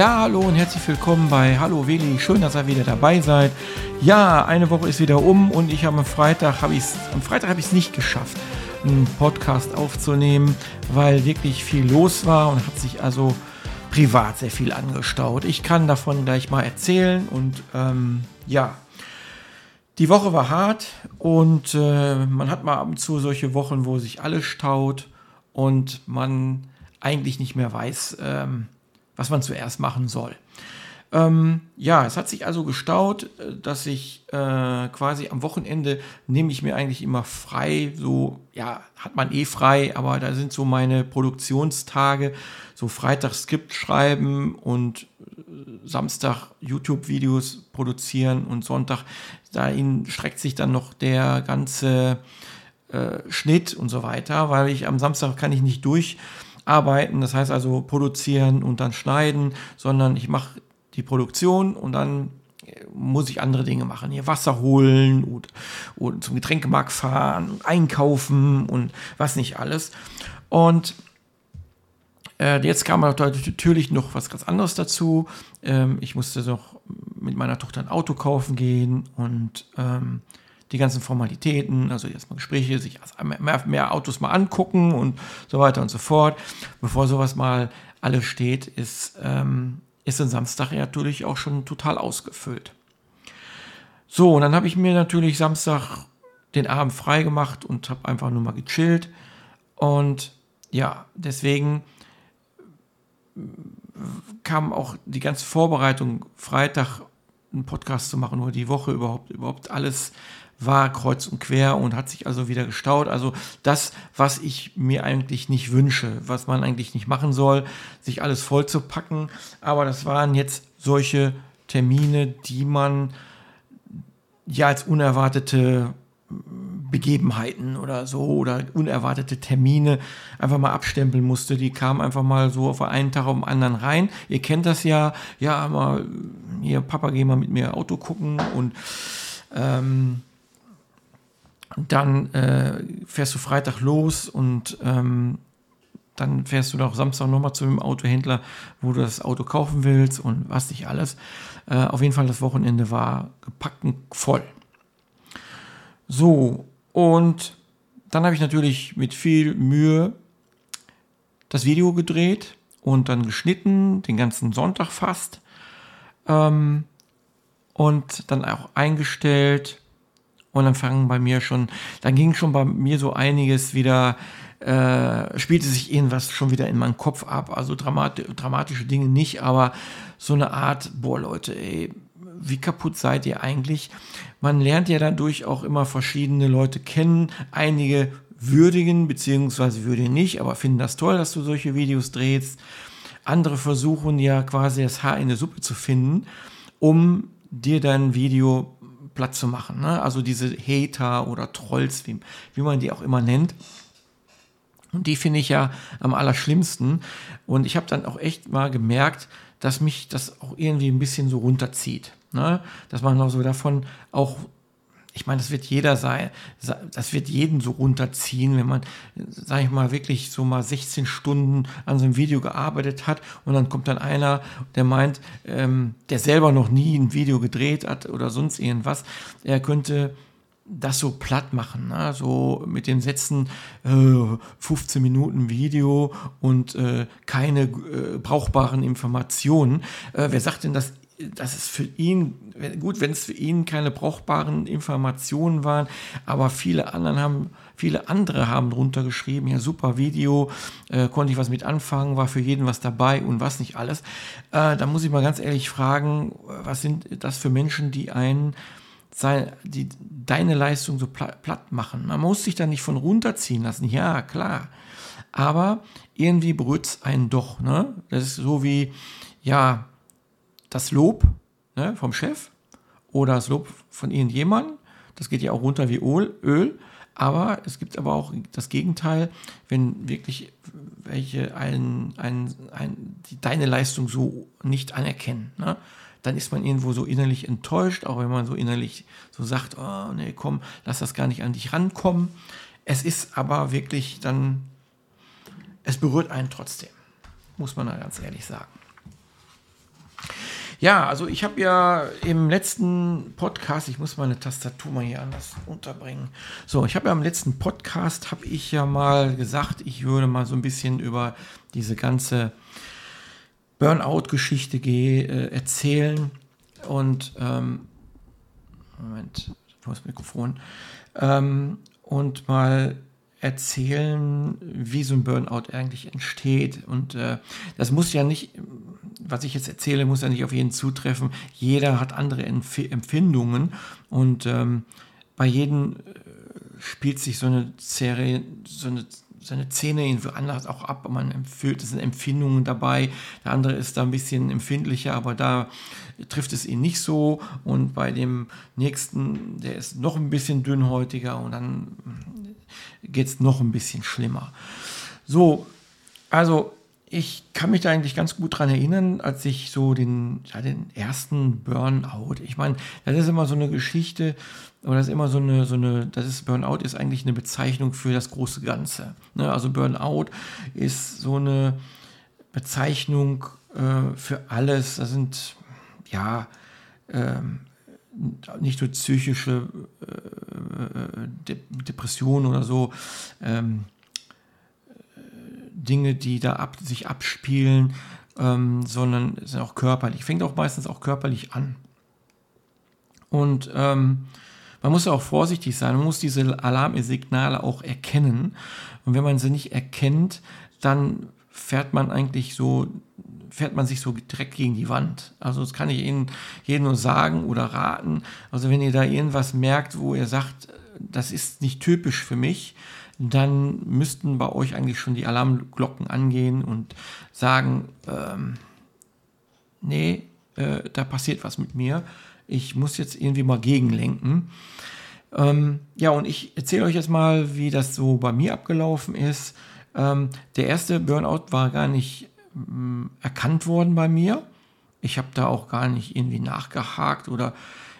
Ja, hallo und herzlich willkommen bei Hallo Willi. Schön, dass ihr wieder dabei seid. Ja, eine Woche ist wieder um und ich habe am Freitag habe ich am Freitag habe ich es nicht geschafft, einen Podcast aufzunehmen, weil wirklich viel los war und hat sich also privat sehr viel angestaut. Ich kann davon gleich mal erzählen und ähm, ja, die Woche war hart und äh, man hat mal ab und zu solche Wochen, wo sich alles staut und man eigentlich nicht mehr weiß, ähm, was man zuerst machen soll. Ähm, ja, es hat sich also gestaut, äh, dass ich äh, quasi am Wochenende nehme ich mir eigentlich immer frei. So, ja, hat man eh frei, aber da sind so meine Produktionstage, so Freitag Skript schreiben und äh, Samstag YouTube-Videos produzieren und Sonntag, dahin streckt sich dann noch der ganze äh, Schnitt und so weiter, weil ich am Samstag kann ich nicht durcharbeiten, das heißt also produzieren und dann schneiden, sondern ich mache die Produktion und dann äh, muss ich andere Dinge machen, hier Wasser holen und, und zum Getränkemarkt fahren, einkaufen und was nicht alles. Und äh, jetzt kam natürlich noch was ganz anderes dazu. Ähm, ich musste noch mit meiner Tochter ein Auto kaufen gehen und ähm, die ganzen Formalitäten, also erstmal Gespräche, sich mehr, mehr, Autos mal angucken und so weiter und so fort. Bevor sowas mal alles steht, ist, ähm, ist ein Samstag natürlich auch schon total ausgefüllt. So, und dann habe ich mir natürlich Samstag den Abend frei gemacht und habe einfach nur mal gechillt. Und ja, deswegen kam auch die ganze Vorbereitung, Freitag einen Podcast zu machen oder die Woche überhaupt, überhaupt alles war kreuz und quer und hat sich also wieder gestaut. Also das, was ich mir eigentlich nicht wünsche, was man eigentlich nicht machen soll, sich alles voll zu packen. Aber das waren jetzt solche Termine, die man ja als unerwartete Begebenheiten oder so oder unerwartete Termine einfach mal abstempeln musste. Die kamen einfach mal so auf einen Tag auf den anderen rein. Ihr kennt das ja, ja, mal hier, Papa, geh mal mit mir Auto gucken und ähm, dann äh, fährst du Freitag los und ähm, dann fährst du doch Samstag nochmal zu dem Autohändler, wo du das Auto kaufen willst und was nicht alles. Äh, auf jeden Fall, das Wochenende war gepackt und voll. So, und dann habe ich natürlich mit viel Mühe das Video gedreht und dann geschnitten, den ganzen Sonntag fast. Ähm, und dann auch eingestellt. Und dann fangen bei mir schon, dann ging schon bei mir so einiges wieder, äh, spielte sich irgendwas schon wieder in meinem Kopf ab. Also dramati dramatische Dinge nicht, aber so eine Art, boah Leute, ey, wie kaputt seid ihr eigentlich? Man lernt ja dadurch auch immer verschiedene Leute kennen. Einige würdigen, beziehungsweise würdigen nicht, aber finden das toll, dass du solche Videos drehst. Andere versuchen ja quasi das Haar in der Suppe zu finden, um dir dein Video platt zu machen. Ne? Also diese Hater oder Trolls, wie, wie man die auch immer nennt. Und die finde ich ja am allerschlimmsten. Und ich habe dann auch echt mal gemerkt, dass mich das auch irgendwie ein bisschen so runterzieht. Ne? Dass man noch so davon auch, ich meine, das wird jeder sein, das wird jeden so runterziehen, wenn man, sage ich mal, wirklich so mal 16 Stunden an so einem Video gearbeitet hat und dann kommt dann einer, der meint, ähm, der selber noch nie ein Video gedreht hat oder sonst irgendwas, er könnte das so platt machen, ne? so mit den Sätzen äh, 15 Minuten Video und äh, keine äh, brauchbaren Informationen. Äh, wer sagt denn, dass dass es für ihn, gut, wenn es für ihn keine brauchbaren Informationen waren, aber viele anderen haben, viele andere haben drunter geschrieben, ja, super Video, äh, konnte ich was mit anfangen, war für jeden was dabei und was nicht alles. Äh, da muss ich mal ganz ehrlich fragen, was sind das für Menschen, die einen sein, die deine Leistung so platt machen? Man muss sich da nicht von runterziehen lassen, ja, klar. Aber irgendwie berührt es einen doch, ne? Das ist so wie, ja, das Lob ne, vom Chef oder das Lob von irgendjemandem. Das geht ja auch runter wie Öl. Aber es gibt aber auch das Gegenteil, wenn wirklich welche ein, ein, ein, deine Leistung so nicht anerkennen. Ne? Dann ist man irgendwo so innerlich enttäuscht, auch wenn man so innerlich so sagt, oh nee, komm, lass das gar nicht an dich rankommen. Es ist aber wirklich dann, es berührt einen trotzdem, muss man da ganz ehrlich sagen. Ja, also ich habe ja im letzten Podcast, ich muss meine Tastatur mal hier anders unterbringen. So, ich habe ja im letzten Podcast, habe ich ja mal gesagt, ich würde mal so ein bisschen über diese ganze Burnout-Geschichte äh, erzählen. Und, ähm, Moment, das Mikrofon. Ähm, und mal erzählen, wie so ein Burnout eigentlich entsteht. Und äh, das muss ja nicht, was ich jetzt erzähle, muss ja nicht auf jeden zutreffen. Jeder hat andere Empf Empfindungen und ähm, bei jedem äh, spielt sich so eine Serie, so eine seine Zähne irgendwie anders auch ab. Man empfiehlt, es sind Empfindungen dabei. Der andere ist da ein bisschen empfindlicher, aber da trifft es ihn nicht so. Und bei dem nächsten, der ist noch ein bisschen dünnhäutiger und dann geht es noch ein bisschen schlimmer. So, also ich kann mich da eigentlich ganz gut dran erinnern, als ich so den, ja, den ersten Burnout, ich meine, das ist immer so eine Geschichte, oder das ist immer so eine, so eine, das ist Burnout ist eigentlich eine Bezeichnung für das große Ganze. Ne? Also Burnout ist so eine Bezeichnung äh, für alles. Das sind ja ähm, nicht nur psychische äh, De Depressionen oder so, ähm, Dinge, die da ab, sich abspielen, ähm, sondern sind auch körperlich. Fängt auch meistens auch körperlich an. Und ähm, man muss ja auch vorsichtig sein, man muss diese Alarmsignale auch erkennen. Und wenn man sie nicht erkennt, dann fährt man eigentlich so, fährt man sich so direkt gegen die Wand. Also das kann ich Ihnen jedem nur sagen oder raten. Also wenn ihr da irgendwas merkt, wo ihr sagt, das ist nicht typisch für mich, dann müssten bei euch eigentlich schon die Alarmglocken angehen und sagen, ähm, nee, äh, da passiert was mit mir ich muss jetzt irgendwie mal gegenlenken. Ähm, ja, und ich erzähle euch jetzt mal, wie das so bei mir abgelaufen ist. Ähm, der erste Burnout war gar nicht ähm, erkannt worden bei mir. Ich habe da auch gar nicht irgendwie nachgehakt oder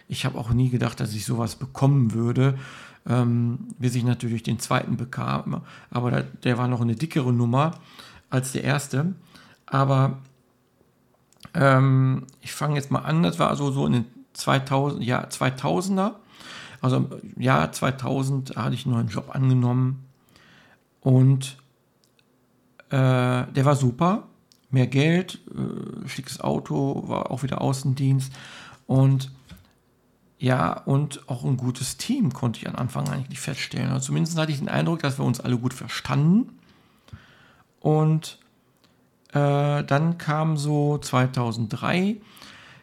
ich habe auch nie gedacht, dass ich sowas bekommen würde, ähm, bis ich natürlich den zweiten bekam. Aber der, der war noch eine dickere Nummer als der erste. Aber ähm, ich fange jetzt mal an, das war also so in den 2000, ja, 2000er. Also im Jahr 2000 hatte ich einen neuen Job angenommen und äh, der war super. Mehr Geld, äh, schickes Auto, war auch wieder Außendienst und ja, und auch ein gutes Team konnte ich am Anfang eigentlich feststellen. Also zumindest hatte ich den Eindruck, dass wir uns alle gut verstanden. Und äh, dann kam so 2003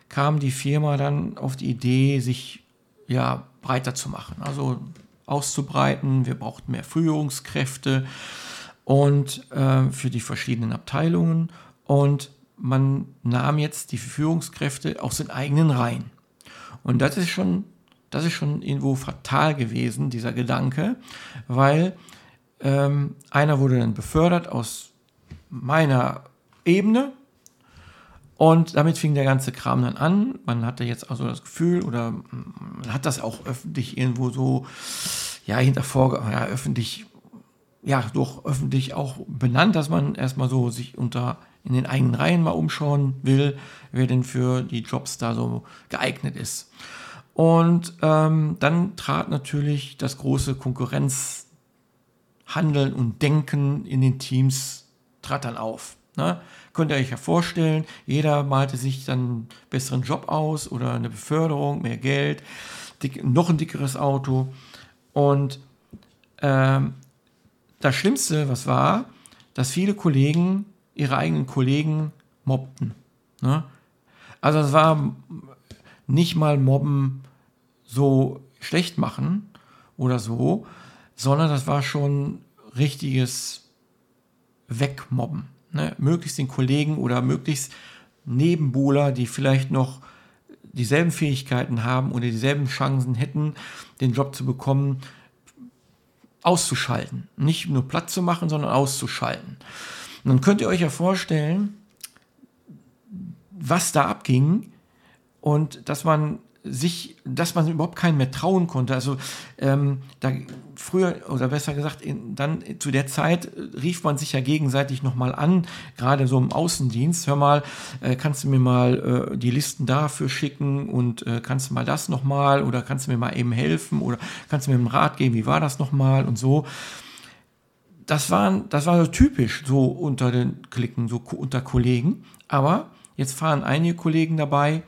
kam die Firma dann auf die Idee, sich ja breiter zu machen, also auszubreiten. Wir brauchten mehr Führungskräfte und äh, für die verschiedenen Abteilungen und man nahm jetzt die Führungskräfte aus den eigenen Reihen. Und das ist schon, das ist schon irgendwo fatal gewesen, dieser Gedanke, weil ähm, einer wurde dann befördert aus meiner Ebene, und damit fing der ganze Kram dann an. Man hatte jetzt also das Gefühl, oder man hat das auch öffentlich irgendwo so, ja, hinter Vorge ja, öffentlich, ja, doch öffentlich auch benannt, dass man erstmal so sich unter in den eigenen Reihen mal umschauen will, wer denn für die Jobs da so geeignet ist. Und ähm, dann trat natürlich das große Konkurrenzhandeln und Denken in den Teams trat dann auf. Ne? Könnt ihr euch ja vorstellen, jeder malte sich dann einen besseren Job aus oder eine Beförderung, mehr Geld, dick, noch ein dickeres Auto. Und ähm, das Schlimmste, was war, dass viele Kollegen ihre eigenen Kollegen mobbten. Ne? Also es war nicht mal Mobben so schlecht machen oder so, sondern das war schon richtiges Wegmobben. Ne? Möglichst den Kollegen oder möglichst Nebenbuhler, die vielleicht noch dieselben Fähigkeiten haben oder dieselben Chancen hätten, den Job zu bekommen, auszuschalten. Nicht nur platt zu machen, sondern auszuschalten. Und dann könnt ihr euch ja vorstellen, was da abging und dass man sich, dass man überhaupt keinen mehr trauen konnte. Also ähm, da früher oder besser gesagt, in, dann zu der Zeit äh, rief man sich ja gegenseitig nochmal an, gerade so im Außendienst. Hör mal, äh, kannst du mir mal äh, die Listen dafür schicken und äh, kannst du mal das nochmal oder kannst du mir mal eben helfen oder kannst du mir einen Rat geben, wie war das nochmal und so. Das, waren, das war so typisch so unter den Klicken, so unter Kollegen. Aber jetzt fahren einige Kollegen dabei,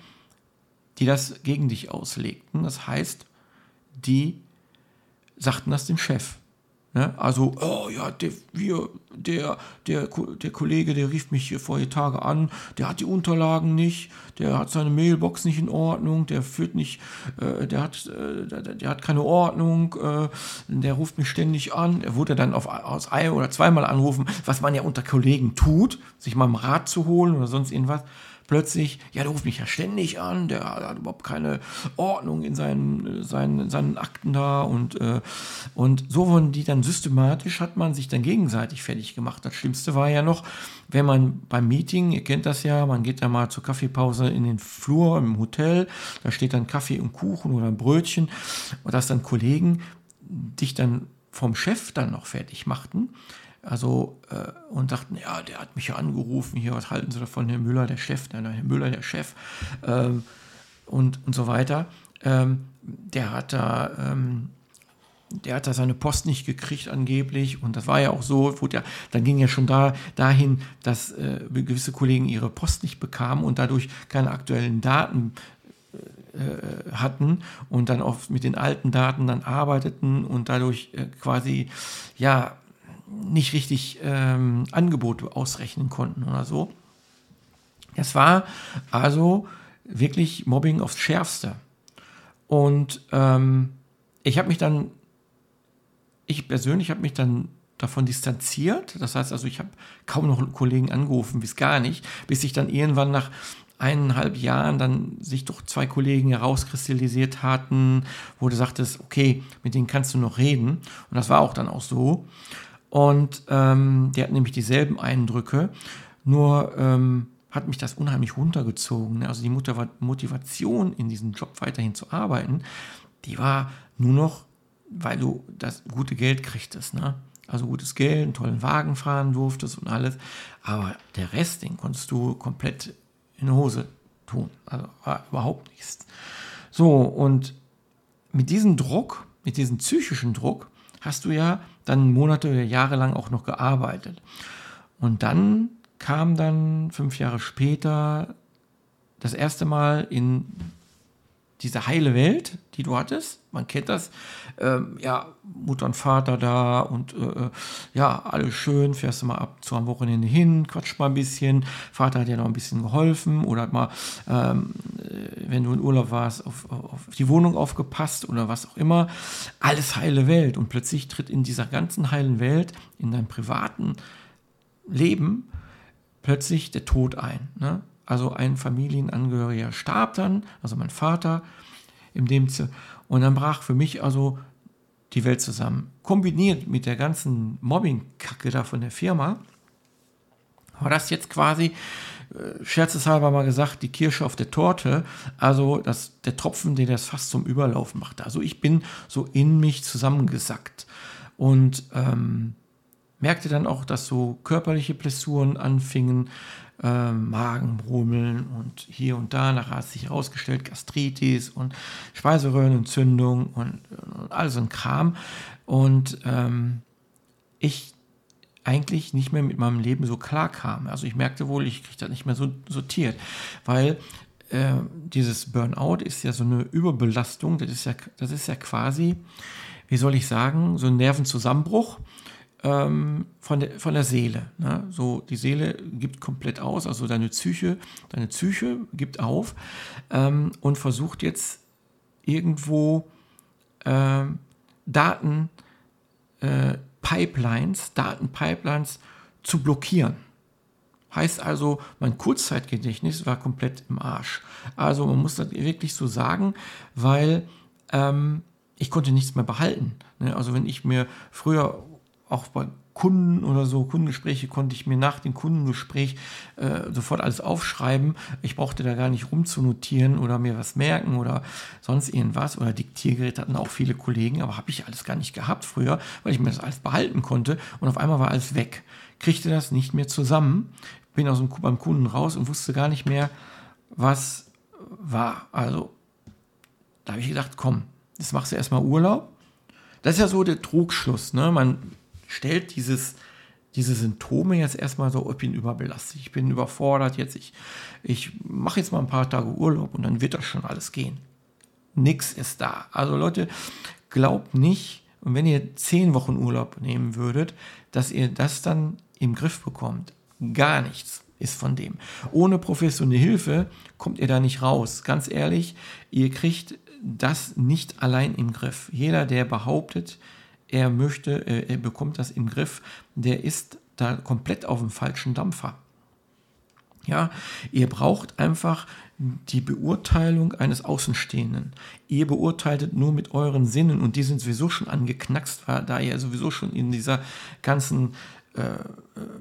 die das gegen dich auslegten. Das heißt, die sagten das dem Chef. Ne? Also, oh ja, der, wir, der, der, der Kollege, der rief mich hier vor Tage an, der hat die Unterlagen nicht, der hat seine Mailbox nicht in Ordnung, der führt nicht, äh, der, hat, äh, der, der, hat keine Ordnung, äh, der ruft mich ständig an. Er wurde dann auf, aus ein oder zweimal anrufen, was man ja unter Kollegen tut, sich mal einen Rat zu holen oder sonst irgendwas plötzlich, ja, der ruft mich ja ständig an, der hat überhaupt keine Ordnung in seinen, seinen, seinen Akten da und, äh, und so wurden die dann systematisch, hat man sich dann gegenseitig fertig gemacht. Das Schlimmste war ja noch, wenn man beim Meeting, ihr kennt das ja, man geht da mal zur Kaffeepause in den Flur im Hotel, da steht dann Kaffee und Kuchen oder ein Brötchen und dass dann Kollegen dich dann vom Chef dann noch fertig machten also, äh, und sagten, ja, der hat mich ja angerufen, hier, was halten Sie davon, Herr Müller, der Chef, nein, Herr Müller, der Chef, ähm, und, und so weiter. Ähm, der hat da, ähm, der hat da seine Post nicht gekriegt angeblich. Und das war ja auch so, wurde ja, dann ging ja schon da dahin, dass äh, gewisse Kollegen ihre Post nicht bekamen und dadurch keine aktuellen Daten äh, hatten und dann auch mit den alten Daten dann arbeiteten und dadurch äh, quasi ja nicht richtig ähm, Angebote ausrechnen konnten oder so. Das war also wirklich Mobbing aufs Schärfste. Und ähm, ich habe mich dann, ich persönlich habe mich dann davon distanziert. Das heißt also, ich habe kaum noch Kollegen angerufen, bis gar nicht, bis ich dann irgendwann nach eineinhalb Jahren dann sich doch zwei Kollegen herauskristallisiert hatten, wo du sagtest, okay, mit denen kannst du noch reden. Und das war auch dann auch so. Und ähm, der hat nämlich dieselben Eindrücke, nur ähm, hat mich das unheimlich runtergezogen. Ne? Also die Motivation in diesem Job weiterhin zu arbeiten, die war nur noch, weil du das gute Geld kriegtest. Ne? Also gutes Geld, einen tollen Wagen fahren durftest und alles. Aber der Rest, den konntest du komplett in die Hose tun. Also war überhaupt nichts. So, und mit diesem Druck, mit diesem psychischen Druck, hast du ja dann Monate oder Jahre lang auch noch gearbeitet. Und dann kam dann fünf Jahre später das erste Mal in diese heile Welt, die du hattest, man kennt das, ähm, ja, Mutter und Vater da und äh, äh, ja, alles schön, fährst du mal ab zu am Wochenende hin, quatsch mal ein bisschen, Vater hat dir noch ein bisschen geholfen oder hat mal, ähm, äh, wenn du in Urlaub warst, auf, auf die Wohnung aufgepasst oder was auch immer, alles heile Welt. Und plötzlich tritt in dieser ganzen heilen Welt, in deinem privaten Leben, plötzlich der Tod ein. Ne? Also ein Familienangehöriger starb dann, also mein Vater, in dem und dann brach für mich also die Welt zusammen. Kombiniert mit der ganzen Mobbing-Kacke da von der Firma, war das jetzt quasi, äh, scherzeshalber mal gesagt, die Kirsche auf der Torte, also das, der Tropfen, der das fast zum Überlaufen machte. Also ich bin so in mich zusammengesackt und ähm, merkte dann auch, dass so körperliche Blessuren anfingen, äh, Magenbrummeln und hier und da. Nachher hat sich herausgestellt Gastritis und Speiseröhrenentzündung und, und all so ein Kram. Und ähm, ich eigentlich nicht mehr mit meinem Leben so klar kam. Also ich merkte wohl, ich kriege das nicht mehr so sortiert, weil äh, dieses Burnout ist ja so eine Überbelastung, das ist ja, das ist ja quasi, wie soll ich sagen, so ein Nervenzusammenbruch ähm, von, der, von der Seele. Ne? So, die Seele gibt komplett aus, also deine Psyche, deine Psyche gibt auf ähm, und versucht jetzt irgendwo äh, Daten, äh, Pipelines, Datenpipelines zu blockieren. Heißt also, mein Kurzzeitgedächtnis war komplett im Arsch. Also man muss das wirklich so sagen, weil ähm, ich konnte nichts mehr behalten. Ne? Also wenn ich mir früher auch bei Kunden oder so, Kundengespräche konnte ich mir nach dem Kundengespräch äh, sofort alles aufschreiben. Ich brauchte da gar nicht rumzunotieren oder mir was merken oder sonst irgendwas. Oder Diktiergerät hatten auch viele Kollegen, aber habe ich alles gar nicht gehabt früher, weil ich mir das alles behalten konnte und auf einmal war alles weg. Kriegte das nicht mehr zusammen, bin aus dem, beim Kunden raus und wusste gar nicht mehr, was war. Also da habe ich gedacht, komm, jetzt machst du erstmal Urlaub. Das ist ja so der Trugschluss. Ne? Man stellt dieses, diese Symptome jetzt erstmal so, ich bin überbelastet, ich bin überfordert, jetzt ich, ich mache jetzt mal ein paar Tage Urlaub und dann wird das schon alles gehen. Nix ist da. Also Leute, glaubt nicht, und wenn ihr zehn Wochen Urlaub nehmen würdet, dass ihr das dann im Griff bekommt. Gar nichts ist von dem. Ohne professionelle Hilfe kommt ihr da nicht raus. Ganz ehrlich, ihr kriegt das nicht allein im Griff. Jeder, der behauptet, er möchte, äh, er bekommt das im Griff, der ist da komplett auf dem falschen Dampfer. Ja, ihr braucht einfach die Beurteilung eines Außenstehenden. Ihr beurteiltet nur mit euren Sinnen und die sind sowieso schon angeknackst, da ihr sowieso schon in dieser ganzen äh,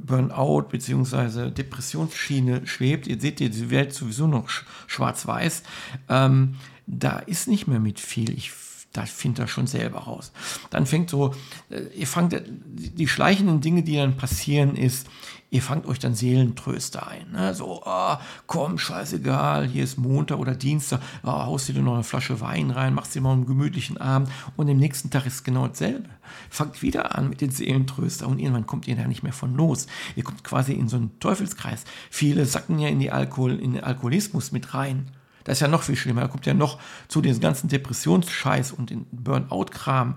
Burnout bzw. Depressionsschiene schwebt. Ihr seht die Welt sowieso noch schwarz-weiß. Ähm, da ist nicht mehr mit viel. Ich da findet er schon selber raus. Dann fängt so, äh, ihr fangt, die schleichenden Dinge, die dann passieren, ist, ihr fangt euch dann Seelentröster ein. Ne? So, oh, komm, scheißegal, hier ist Montag oder Dienstag, oh, haust dir noch eine Flasche Wein rein, machst dir mal einen gemütlichen Abend und am nächsten Tag ist genau dasselbe. Fangt wieder an mit den Seelentröster und irgendwann kommt ihr da nicht mehr von los. Ihr kommt quasi in so einen Teufelskreis. Viele sacken ja in, die Alkohol, in den Alkoholismus mit rein. Das ist ja noch viel schlimmer. Da kommt ja noch zu diesem ganzen Depressionsscheiß und den Burnout-Kram,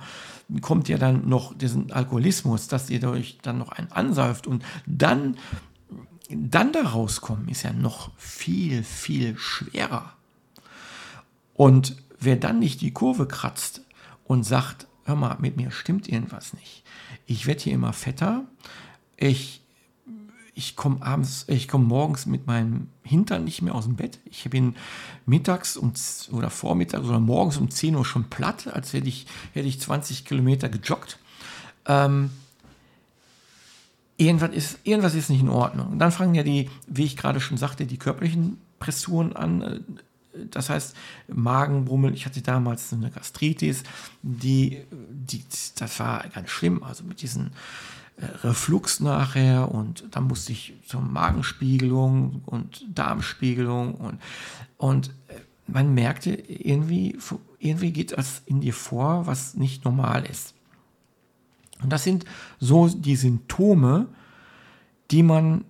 kommt ja dann noch diesen Alkoholismus, dass ihr euch dann noch einen ansäuft und dann, dann da rauskommen, ist ja noch viel, viel schwerer. Und wer dann nicht die Kurve kratzt und sagt, hör mal, mit mir stimmt irgendwas nicht. Ich werde hier immer fetter. Ich ich komme abends, ich komme morgens mit meinem Hintern nicht mehr aus dem Bett. Ich bin mittags um, oder vormittags oder morgens um 10 Uhr schon platt, als hätte ich, hätte ich 20 Kilometer gejoggt. Ähm, irgendwas, ist, irgendwas ist nicht in Ordnung. Und dann fangen ja die, wie ich gerade schon sagte, die körperlichen Pressuren an. Das heißt, Magenbrummel, ich hatte damals eine Gastritis, die, die, das war ganz schlimm. Also mit diesen Reflux nachher und dann musste ich zur Magenspiegelung und Darmspiegelung und, und äh, man merkte irgendwie, irgendwie geht das in dir vor, was nicht normal ist. Und das sind so die Symptome, die man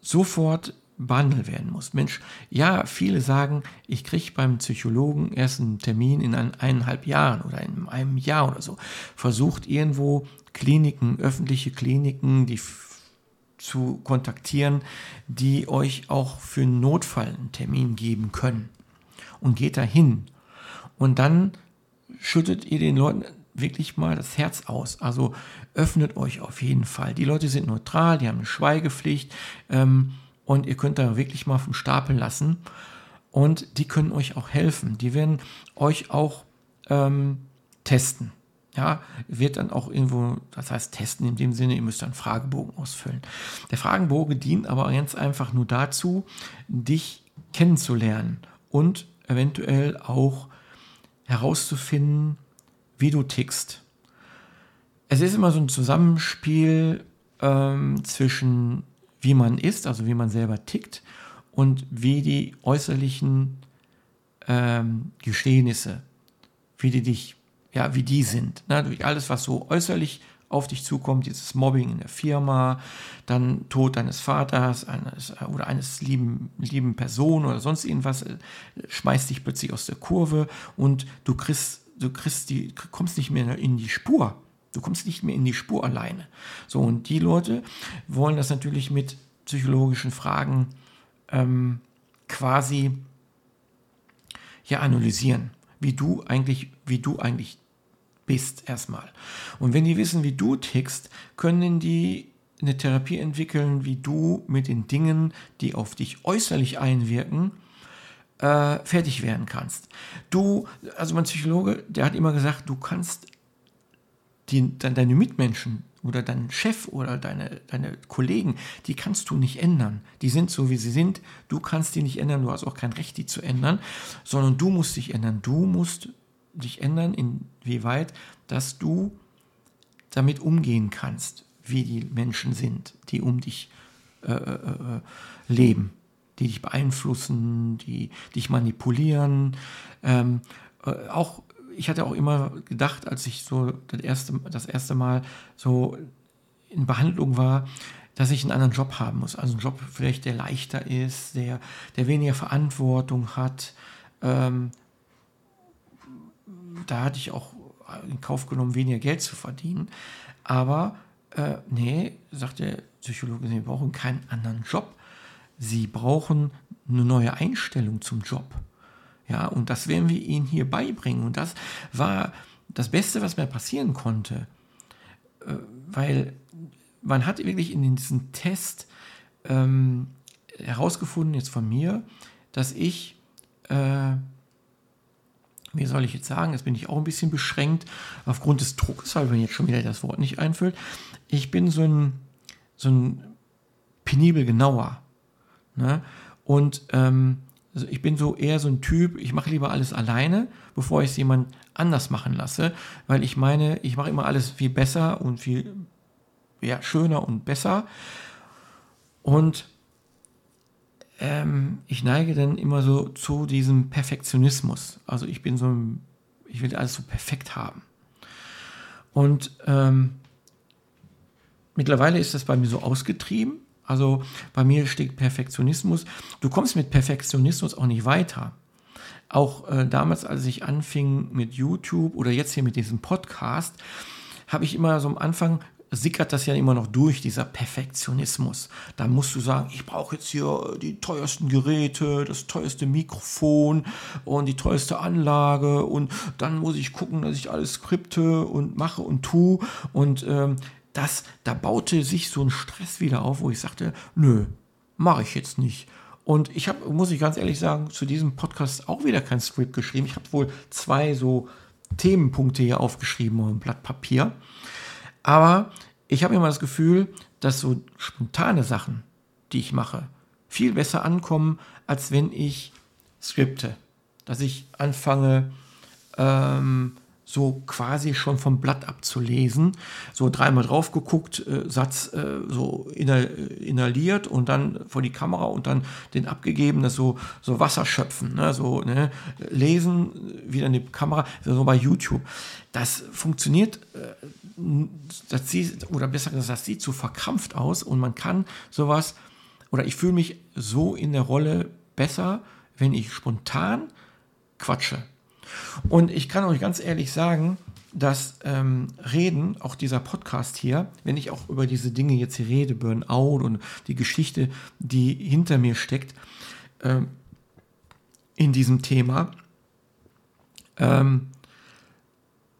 sofort behandelt werden muss. Mensch, ja, viele sagen, ich kriege beim Psychologen erst einen Termin in eineinhalb Jahren oder in einem Jahr oder so. Versucht irgendwo Kliniken, öffentliche Kliniken, die zu kontaktieren, die euch auch für einen Notfall einen Termin geben können. Und geht dahin. Und dann schüttet ihr den Leuten wirklich mal das Herz aus. Also öffnet euch auf jeden Fall. Die Leute sind neutral, die haben eine Schweigepflicht ähm, und ihr könnt da wirklich mal vom Stapel lassen. Und die können euch auch helfen. Die werden euch auch ähm, testen. Ja, wird dann auch irgendwo, das heißt testen in dem Sinne, ihr müsst einen Fragebogen ausfüllen. Der Fragebogen dient aber ganz einfach nur dazu, dich kennenzulernen und eventuell auch herauszufinden, wie du tickst. Es ist immer so ein Zusammenspiel ähm, zwischen wie man ist, also wie man selber tickt und wie die äußerlichen ähm, Geschehnisse, wie die dich ja, wie die sind. Ne? Alles, was so äußerlich auf dich zukommt, dieses Mobbing in der Firma, dann Tod deines Vaters eines, oder eines lieben, lieben Person oder sonst irgendwas, äh, schmeißt dich plötzlich aus der Kurve und du kriegst, du kriegst die, kommst nicht mehr in die Spur. Du kommst nicht mehr in die Spur alleine. So, und die Leute wollen das natürlich mit psychologischen Fragen ähm, quasi ja analysieren, wie du eigentlich, wie du eigentlich bist erstmal. Und wenn die wissen, wie du tickst, können die eine Therapie entwickeln, wie du mit den Dingen, die auf dich äußerlich einwirken, äh, fertig werden kannst. Du, also mein Psychologe, der hat immer gesagt, du kannst die, deine Mitmenschen oder deinen Chef oder deine, deine Kollegen, die kannst du nicht ändern. Die sind so, wie sie sind. Du kannst die nicht ändern, du hast auch kein Recht, die zu ändern, sondern du musst dich ändern. Du musst dich ändern, inwieweit, dass du damit umgehen kannst, wie die Menschen sind, die um dich äh, äh, äh leben, die dich beeinflussen, die dich manipulieren. Ähm, äh, auch ich hatte auch immer gedacht, als ich so das erste, das erste Mal so in Behandlung war, dass ich einen anderen Job haben muss. Also einen Job vielleicht, der leichter ist, der, der weniger Verantwortung hat. Ähm, da hatte ich auch in Kauf genommen, weniger Geld zu verdienen. Aber äh, nee, sagt der Psychologe, Sie brauchen keinen anderen Job. Sie brauchen eine neue Einstellung zum Job. Ja, und das werden wir ihnen hier beibringen. Und das war das Beste, was mir passieren konnte. Äh, weil man hat wirklich in diesem Test ähm, herausgefunden, jetzt von mir, dass ich, äh, wie soll ich jetzt sagen, jetzt bin ich auch ein bisschen beschränkt aufgrund des Drucks, weil mir jetzt schon wieder das Wort nicht einfällt. Ich bin so ein, so ein penibel genauer. Ne? Und ähm, also ich bin so eher so ein Typ, ich mache lieber alles alleine, bevor ich es jemand anders machen lasse, weil ich meine, ich mache immer alles viel besser und viel ja, schöner und besser. Und ähm, ich neige dann immer so zu diesem Perfektionismus. Also ich bin so ein, ich will alles so perfekt haben. Und ähm, mittlerweile ist das bei mir so ausgetrieben, also bei mir steht Perfektionismus. Du kommst mit Perfektionismus auch nicht weiter. Auch äh, damals, als ich anfing mit YouTube oder jetzt hier mit diesem Podcast, habe ich immer so am Anfang sickert das ja immer noch durch, dieser Perfektionismus. Da musst du sagen, ich brauche jetzt hier die teuersten Geräte, das teuerste Mikrofon und die teuerste Anlage und dann muss ich gucken, dass ich alles skripte und mache und tue und ähm, das, da baute sich so ein Stress wieder auf, wo ich sagte, nö, mache ich jetzt nicht. Und ich habe, muss ich ganz ehrlich sagen, zu diesem Podcast auch wieder kein Skript geschrieben. Ich habe wohl zwei so Themenpunkte hier aufgeschrieben auf einem Blatt Papier. Aber ich habe immer das Gefühl, dass so spontane Sachen, die ich mache, viel besser ankommen, als wenn ich skripte. Dass ich anfange, ähm, so quasi schon vom Blatt abzulesen. So dreimal drauf geguckt, äh, Satz äh, so inhaliert und dann vor die Kamera und dann den abgegeben, das so, so Wasser schöpfen, ne? so ne? lesen, wieder in die Kamera, so bei YouTube. Das funktioniert, äh, das sieht, oder besser gesagt, das sieht so verkrampft aus und man kann sowas, oder ich fühle mich so in der Rolle besser, wenn ich spontan quatsche und ich kann euch ganz ehrlich sagen, dass ähm, Reden, auch dieser Podcast hier, wenn ich auch über diese Dinge jetzt hier rede, Burnout und die Geschichte, die hinter mir steckt, ähm, in diesem Thema, ähm,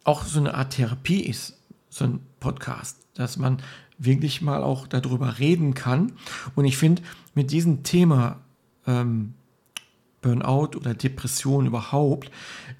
auch so eine Art Therapie ist, so ein Podcast, dass man wirklich mal auch darüber reden kann. Und ich finde, mit diesem Thema ähm, Burnout oder Depression überhaupt,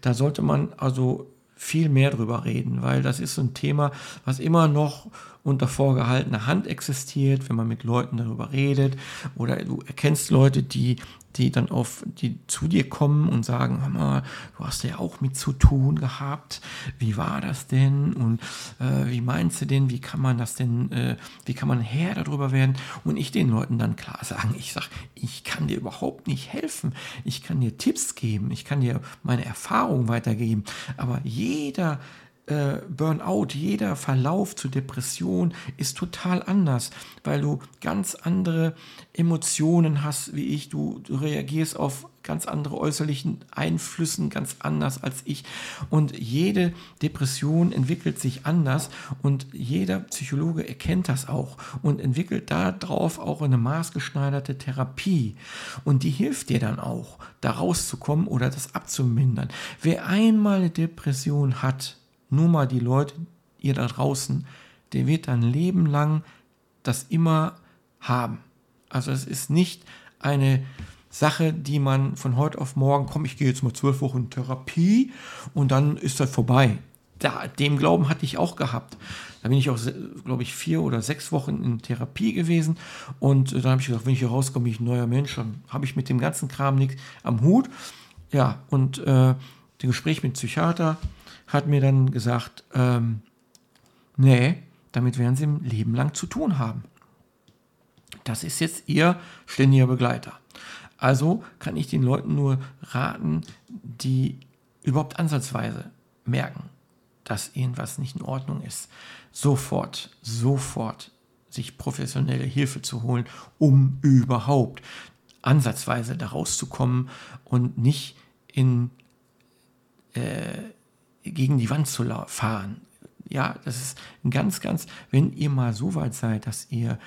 da sollte man also viel mehr drüber reden, weil das ist ein Thema, was immer noch unter vorgehaltener Hand existiert, wenn man mit Leuten darüber redet oder du erkennst Leute, die die dann auf die zu dir kommen und sagen, hör mal, du hast ja auch mit zu tun gehabt. Wie war das denn? Und äh, wie meinst du denn? Wie kann man das denn? Äh, wie kann man Herr darüber werden? Und ich den Leuten dann klar sagen, ich sag, ich kann dir überhaupt nicht helfen. Ich kann dir Tipps geben. Ich kann dir meine Erfahrungen weitergeben. Aber jeder äh, Burnout, jeder Verlauf zur Depression ist total anders, weil du ganz andere Emotionen hast wie ich. Du, du reagierst auf ganz andere äußerlichen Einflüssen ganz anders als ich. Und jede Depression entwickelt sich anders und jeder Psychologe erkennt das auch und entwickelt darauf auch eine maßgeschneiderte Therapie. Und die hilft dir dann auch, da rauszukommen oder das abzumindern. Wer einmal eine Depression hat, nur mal die Leute, ihr da draußen, der wird ein Leben lang das immer haben. Also es ist nicht eine Sache, die man von heute auf morgen, komm, ich gehe jetzt mal zwölf Wochen in Therapie und dann ist das vorbei. da, dem Glauben hatte ich auch gehabt. Da bin ich auch, glaube ich, vier oder sechs Wochen in Therapie gewesen. Und dann habe ich gesagt, wenn ich hier rauskomme, bin ich ein neuer Mensch, dann habe ich mit dem ganzen Kram nichts am Hut. Ja, und äh, das Gespräch mit Psychiater hat mir dann gesagt, ähm, nee, damit werden sie im Leben lang zu tun haben. Das ist jetzt ihr ständiger Begleiter. Also kann ich den Leuten nur raten, die überhaupt ansatzweise merken, dass irgendwas nicht in Ordnung ist, sofort, sofort sich professionelle Hilfe zu holen, um überhaupt ansatzweise da rauszukommen und nicht in, äh, gegen die Wand zu fahren. Ja, das ist ganz, ganz, wenn ihr mal so weit seid, dass ihr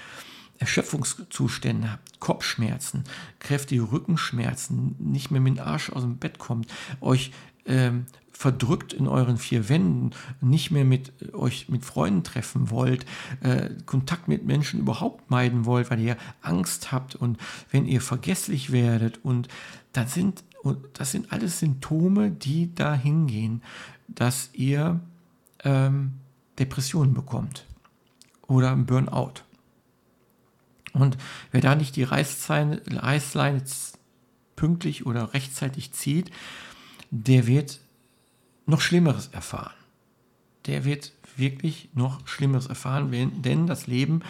Erschöpfungszustände habt, Kopfschmerzen, kräftige Rückenschmerzen, nicht mehr mit dem Arsch aus dem Bett kommt, euch ähm, verdrückt in euren vier Wänden, nicht mehr mit euch mit Freunden treffen wollt, äh, Kontakt mit Menschen überhaupt meiden wollt, weil ihr Angst habt und wenn ihr vergesslich werdet und das sind das sind alles Symptome, die da hingehen, dass ihr ähm, Depressionen bekommt oder ein Burnout. Und wer da nicht die Reißleine, Reißleine pünktlich oder rechtzeitig zieht, der wird noch Schlimmeres erfahren. Der wird wirklich noch Schlimmeres erfahren, denn das Leben,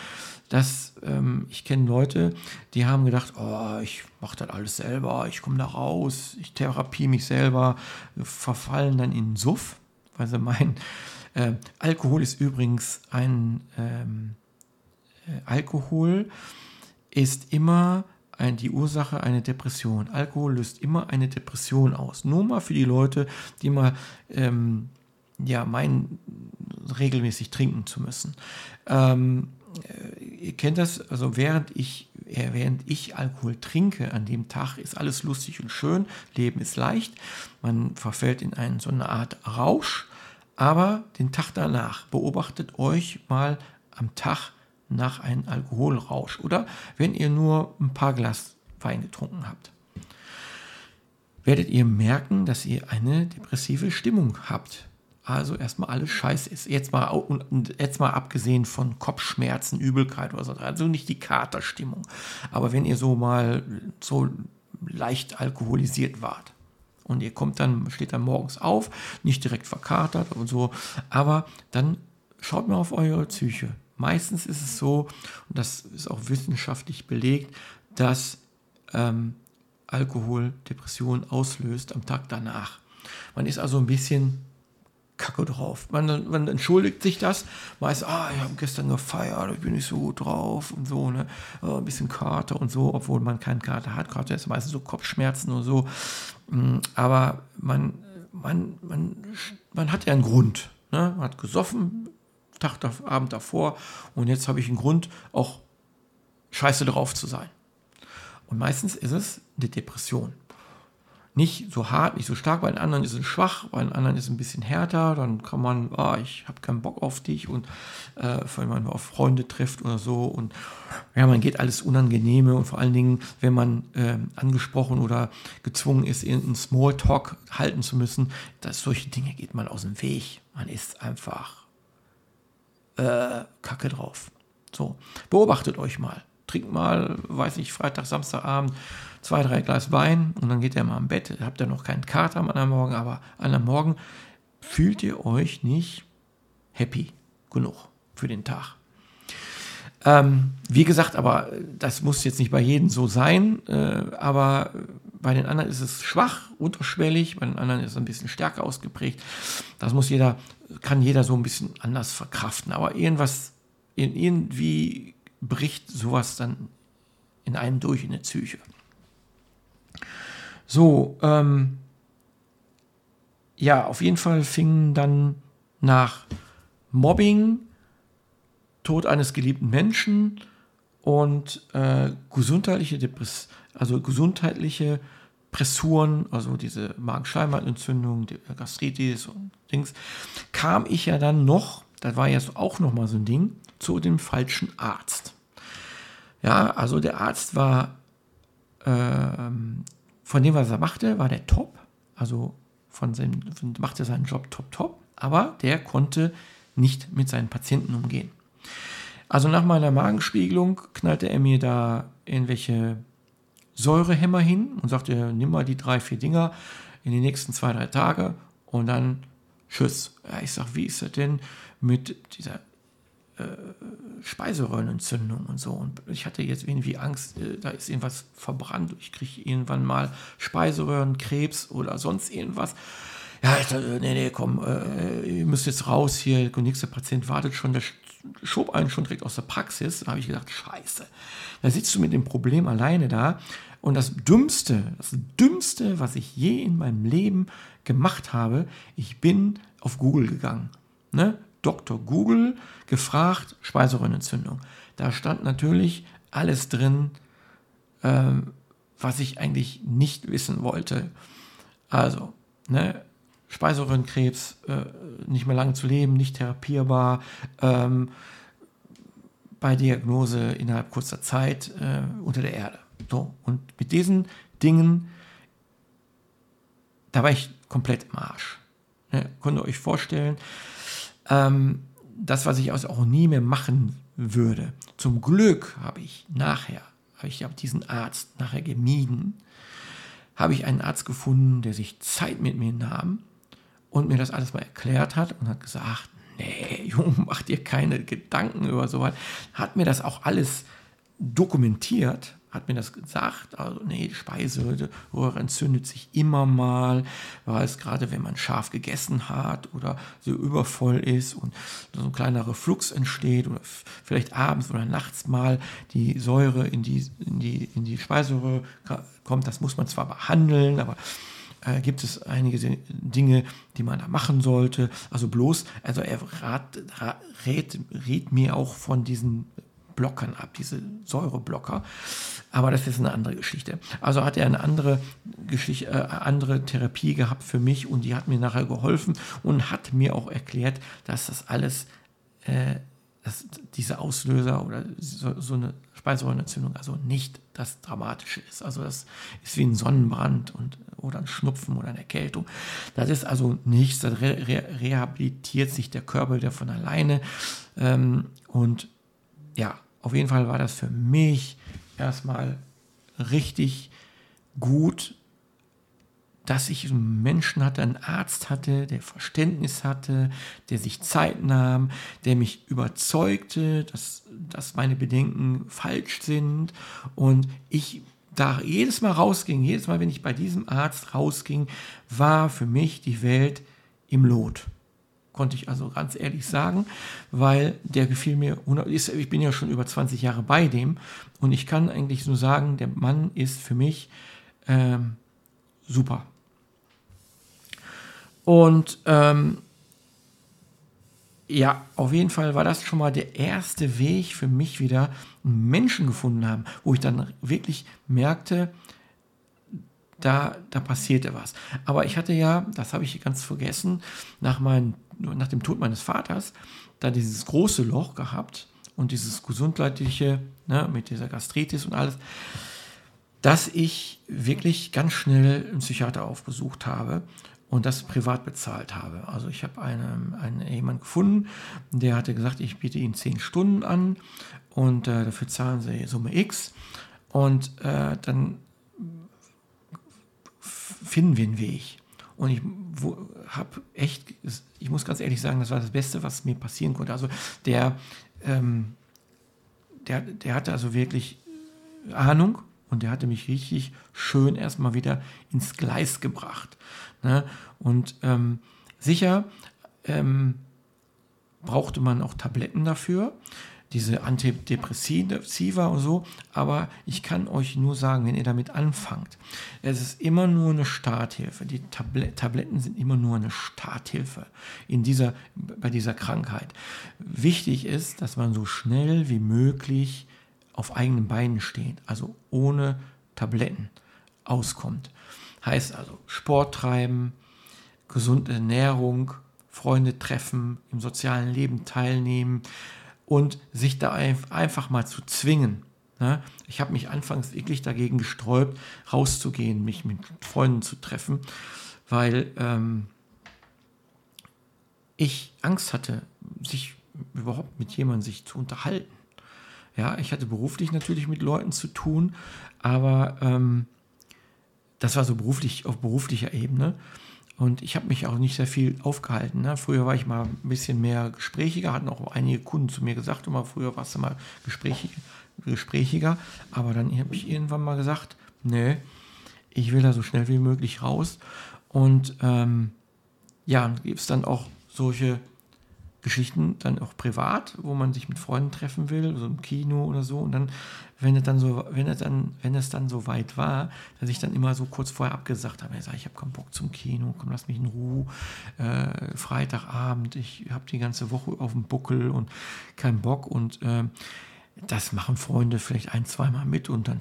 das, ähm, ich kenne Leute, die haben gedacht, oh, ich mache das alles selber, ich komme da raus, ich therapie mich selber, verfallen dann in Suff, weil sie meinen, äh, Alkohol ist übrigens ein ähm, äh, Alkohol ist immer ein, die Ursache eine Depression. Alkohol löst immer eine Depression aus. Nur mal für die Leute, die mal ähm, ja, meinen, regelmäßig trinken zu müssen. Ähm, äh, ihr kennt das, also während ich, äh, während ich Alkohol trinke an dem Tag, ist alles lustig und schön, Leben ist leicht, man verfällt in einen, so eine Art Rausch, aber den Tag danach beobachtet euch mal am Tag nach einem Alkoholrausch oder wenn ihr nur ein paar Glas Wein getrunken habt. Werdet ihr merken, dass ihr eine depressive Stimmung habt. Also erstmal alles scheiße ist. Jetzt mal, jetzt mal abgesehen von Kopfschmerzen, Übelkeit oder so. Also nicht die Katerstimmung. Aber wenn ihr so mal so leicht alkoholisiert wart und ihr kommt dann, steht dann morgens auf, nicht direkt verkatert und so, aber dann schaut mal auf eure Psyche. Meistens ist es so, und das ist auch wissenschaftlich belegt, dass ähm, Alkohol Depressionen auslöst am Tag danach. Man ist also ein bisschen kacke drauf. Man, man entschuldigt sich das, weiß, ah, ich habe gestern gefeiert, ich bin nicht so gut drauf und so, ne? ein bisschen Kater und so, obwohl man keinen Kater hat. Kater ist meistens so Kopfschmerzen und so. Mm, aber man, man, man, man hat ja einen Grund. Ne? Man hat gesoffen, Tag, Abend davor und jetzt habe ich einen Grund, auch scheiße drauf zu sein. Und meistens ist es eine Depression. Nicht so hart, nicht so stark, bei den anderen ist es schwach, bei den anderen ist es ein bisschen härter, dann kann man, ah, ich habe keinen Bock auf dich und äh, wenn man auf Freunde trifft oder so und ja, man geht alles Unangenehme und vor allen Dingen, wenn man äh, angesprochen oder gezwungen ist, irgendeinen Smalltalk halten zu müssen, dass solche Dinge geht man aus dem Weg. Man ist einfach äh, Kacke drauf. So, beobachtet euch mal. Trinkt mal, weiß ich, Freitag, Samstagabend zwei, drei Glas Wein und dann geht ihr mal am Bett. Habt ihr noch keinen Kater am anderen Morgen, aber an anderen Morgen fühlt ihr euch nicht happy genug für den Tag. Ähm, wie gesagt, aber das muss jetzt nicht bei jedem so sein, äh, aber bei den anderen ist es schwach, unterschwellig, bei den anderen ist es ein bisschen stärker ausgeprägt. Das muss jeder, kann jeder so ein bisschen anders verkraften. Aber irgendwas, irgendwie bricht sowas dann in einem durch in der Psyche. So, ähm, ja, auf jeden Fall fingen dann nach Mobbing, Tod eines geliebten Menschen und äh, gesundheitliche Depress also gesundheitliche Pressuren, also diese Magenschleimhautentzündung, die Gastritis und Dings, kam ich ja dann noch, das war ja auch noch mal so ein Ding, zu dem falschen Arzt. Ja, also der Arzt war, ähm, von dem, was er machte, war der top, also von seinem, machte seinen Job top, top. aber der konnte nicht mit seinen Patienten umgehen. Also nach meiner Magenspiegelung knallte er mir da irgendwelche Säurehämmer hin und sagte, nimm mal die drei, vier Dinger in die nächsten zwei, drei Tage und dann tschüss. Ja, ich sag, wie ist das denn mit dieser äh, Speiseröhrenentzündung und so. Und ich hatte jetzt irgendwie Angst, äh, da ist irgendwas verbrannt. Ich kriege irgendwann mal Speiseröhrenkrebs oder sonst irgendwas. Ja, ich dachte, nee, nee, komm, äh, ihr müsst jetzt raus hier. Der nächste Patient wartet schon. Der schob einen schon direkt aus der Praxis. Da habe ich gedacht, scheiße. Da sitzt du mit dem Problem alleine da. Und das Dümmste, das Dümmste, was ich je in meinem Leben gemacht habe, ich bin auf Google gegangen. Ne? Dr. Google gefragt, Speiseröhrenentzündung. Da stand natürlich alles drin, äh, was ich eigentlich nicht wissen wollte. Also, ne, Speiseröhrenkrebs, äh, nicht mehr lange zu leben, nicht therapierbar, ähm, bei Diagnose innerhalb kurzer Zeit äh, unter der Erde. So, und mit diesen Dingen, da war ich komplett im Arsch. Ne, könnt ihr euch vorstellen, ähm, das, was ich auch nie mehr machen würde. Zum Glück habe ich nachher, habe ich diesen Arzt nachher gemieden, habe ich einen Arzt gefunden, der sich Zeit mit mir nahm und mir das alles mal erklärt hat und hat gesagt, nee, Junge, mach dir keine Gedanken über sowas. Hat mir das auch alles dokumentiert hat mir das gesagt. Also, nee, die Speiseröhre entzündet sich immer mal, weil es gerade, wenn man scharf gegessen hat oder so übervoll ist und so ein kleiner Reflux entsteht oder vielleicht abends oder nachts mal die Säure in die, in die, in die Speiseröhre kommt. Das muss man zwar behandeln, aber äh, gibt es einige Dinge, die man da machen sollte. Also bloß, also er rat, rät, rät mir auch von diesen Blockern ab, diese Säureblocker. Aber das ist eine andere Geschichte. Also hat er eine andere Geschichte, äh, andere Therapie gehabt für mich und die hat mir nachher geholfen und hat mir auch erklärt, dass das alles, äh, dass diese Auslöser oder so, so eine Speiseröhrenentzündung also nicht das Dramatische ist. Also das ist wie ein Sonnenbrand und, oder ein Schnupfen oder eine Erkältung. Das ist also nichts, da re re rehabilitiert sich der Körper wieder von alleine. Ähm, und ja, auf jeden Fall war das für mich erstmal richtig gut, dass ich einen Menschen hatte, einen Arzt hatte, der Verständnis hatte, der sich Zeit nahm, der mich überzeugte, dass, dass meine Bedenken falsch sind. Und ich da jedes Mal rausging, jedes Mal, wenn ich bei diesem Arzt rausging, war für mich die Welt im Lot konnte ich also ganz ehrlich sagen, weil der gefiel mir, ich bin ja schon über 20 Jahre bei dem und ich kann eigentlich nur sagen, der Mann ist für mich ähm, super. Und ähm, ja, auf jeden Fall war das schon mal der erste Weg für mich wieder, einen Menschen gefunden haben, wo ich dann wirklich merkte, da, da passierte was. Aber ich hatte ja, das habe ich ganz vergessen, nach, mein, nach dem Tod meines Vaters, da dieses große Loch gehabt und dieses gesundheitliche, ne, mit dieser Gastritis und alles, dass ich wirklich ganz schnell einen Psychiater aufgesucht habe und das privat bezahlt habe. Also ich habe einen, einen jemanden gefunden, der hatte gesagt, ich biete Ihnen zehn Stunden an und äh, dafür zahlen Sie Summe X. Und äh, dann finden wir einen Weg. Und ich habe echt, ich muss ganz ehrlich sagen, das war das Beste, was mir passieren konnte. Also der, ähm, der, der hatte also wirklich Ahnung und der hatte mich richtig schön erstmal wieder ins Gleis gebracht. Ne? Und ähm, sicher ähm, brauchte man auch Tabletten dafür diese Antidepressiva und so, aber ich kann euch nur sagen, wenn ihr damit anfangt, es ist immer nur eine Starthilfe. Die Tablet Tabletten sind immer nur eine Starthilfe in dieser, bei dieser Krankheit. Wichtig ist, dass man so schnell wie möglich auf eigenen Beinen steht, also ohne Tabletten auskommt. Heißt also Sport treiben, gesunde Ernährung, Freunde treffen, im sozialen Leben teilnehmen, und sich da einfach mal zu zwingen. Ne? Ich habe mich anfangs wirklich dagegen gesträubt, rauszugehen, mich mit Freunden zu treffen, weil ähm, ich Angst hatte, sich überhaupt mit jemandem sich zu unterhalten. Ja, ich hatte beruflich natürlich mit Leuten zu tun, aber ähm, das war so beruflich auf beruflicher Ebene. Und ich habe mich auch nicht sehr viel aufgehalten. Ne? Früher war ich mal ein bisschen mehr gesprächiger, hatten auch einige Kunden zu mir gesagt, immer früher warst du mal gesprächig, gesprächiger. Aber dann habe ich irgendwann mal gesagt, nee, ich will da so schnell wie möglich raus. Und ähm, ja, gibt es dann auch solche Geschichten dann auch privat, wo man sich mit Freunden treffen will, so im Kino oder so. Und dann, wenn es dann so, wenn es dann, wenn es dann so weit war, dass ich dann immer so kurz vorher abgesagt habe, ich sage, ich habe keinen Bock zum Kino, komm, lass mich in Ruhe. Äh, Freitagabend, ich habe die ganze Woche auf dem Buckel und keinen Bock. Und äh, das machen Freunde vielleicht ein, zweimal mit und dann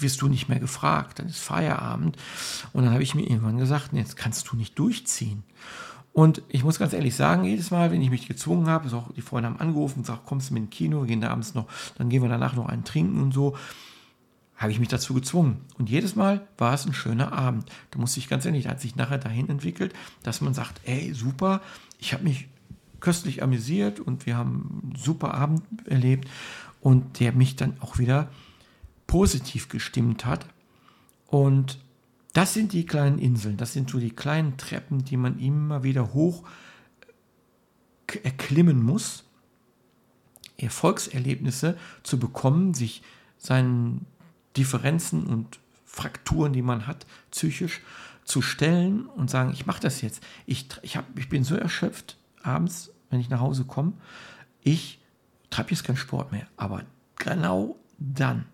wirst du nicht mehr gefragt, dann ist Feierabend. Und dann habe ich mir irgendwann gesagt, jetzt kannst du nicht durchziehen. Und ich muss ganz ehrlich sagen, jedes Mal, wenn ich mich gezwungen habe, auch die Freunde haben angerufen und gesagt, kommst du mit ins Kino, wir gehen da abends noch, dann gehen wir danach noch einen trinken und so, habe ich mich dazu gezwungen. Und jedes Mal war es ein schöner Abend. Da musste ich ganz ehrlich, da hat sich nachher dahin entwickelt, dass man sagt, ey, super, ich habe mich köstlich amüsiert und wir haben einen super Abend erlebt und der mich dann auch wieder positiv gestimmt hat. Und das sind die kleinen Inseln, das sind so die kleinen Treppen, die man immer wieder hoch erklimmen muss, Erfolgserlebnisse zu bekommen, sich seinen Differenzen und Frakturen, die man hat, psychisch zu stellen und sagen, ich mache das jetzt. Ich, ich, hab, ich bin so erschöpft abends, wenn ich nach Hause komme, ich treibe jetzt keinen Sport mehr. Aber genau dann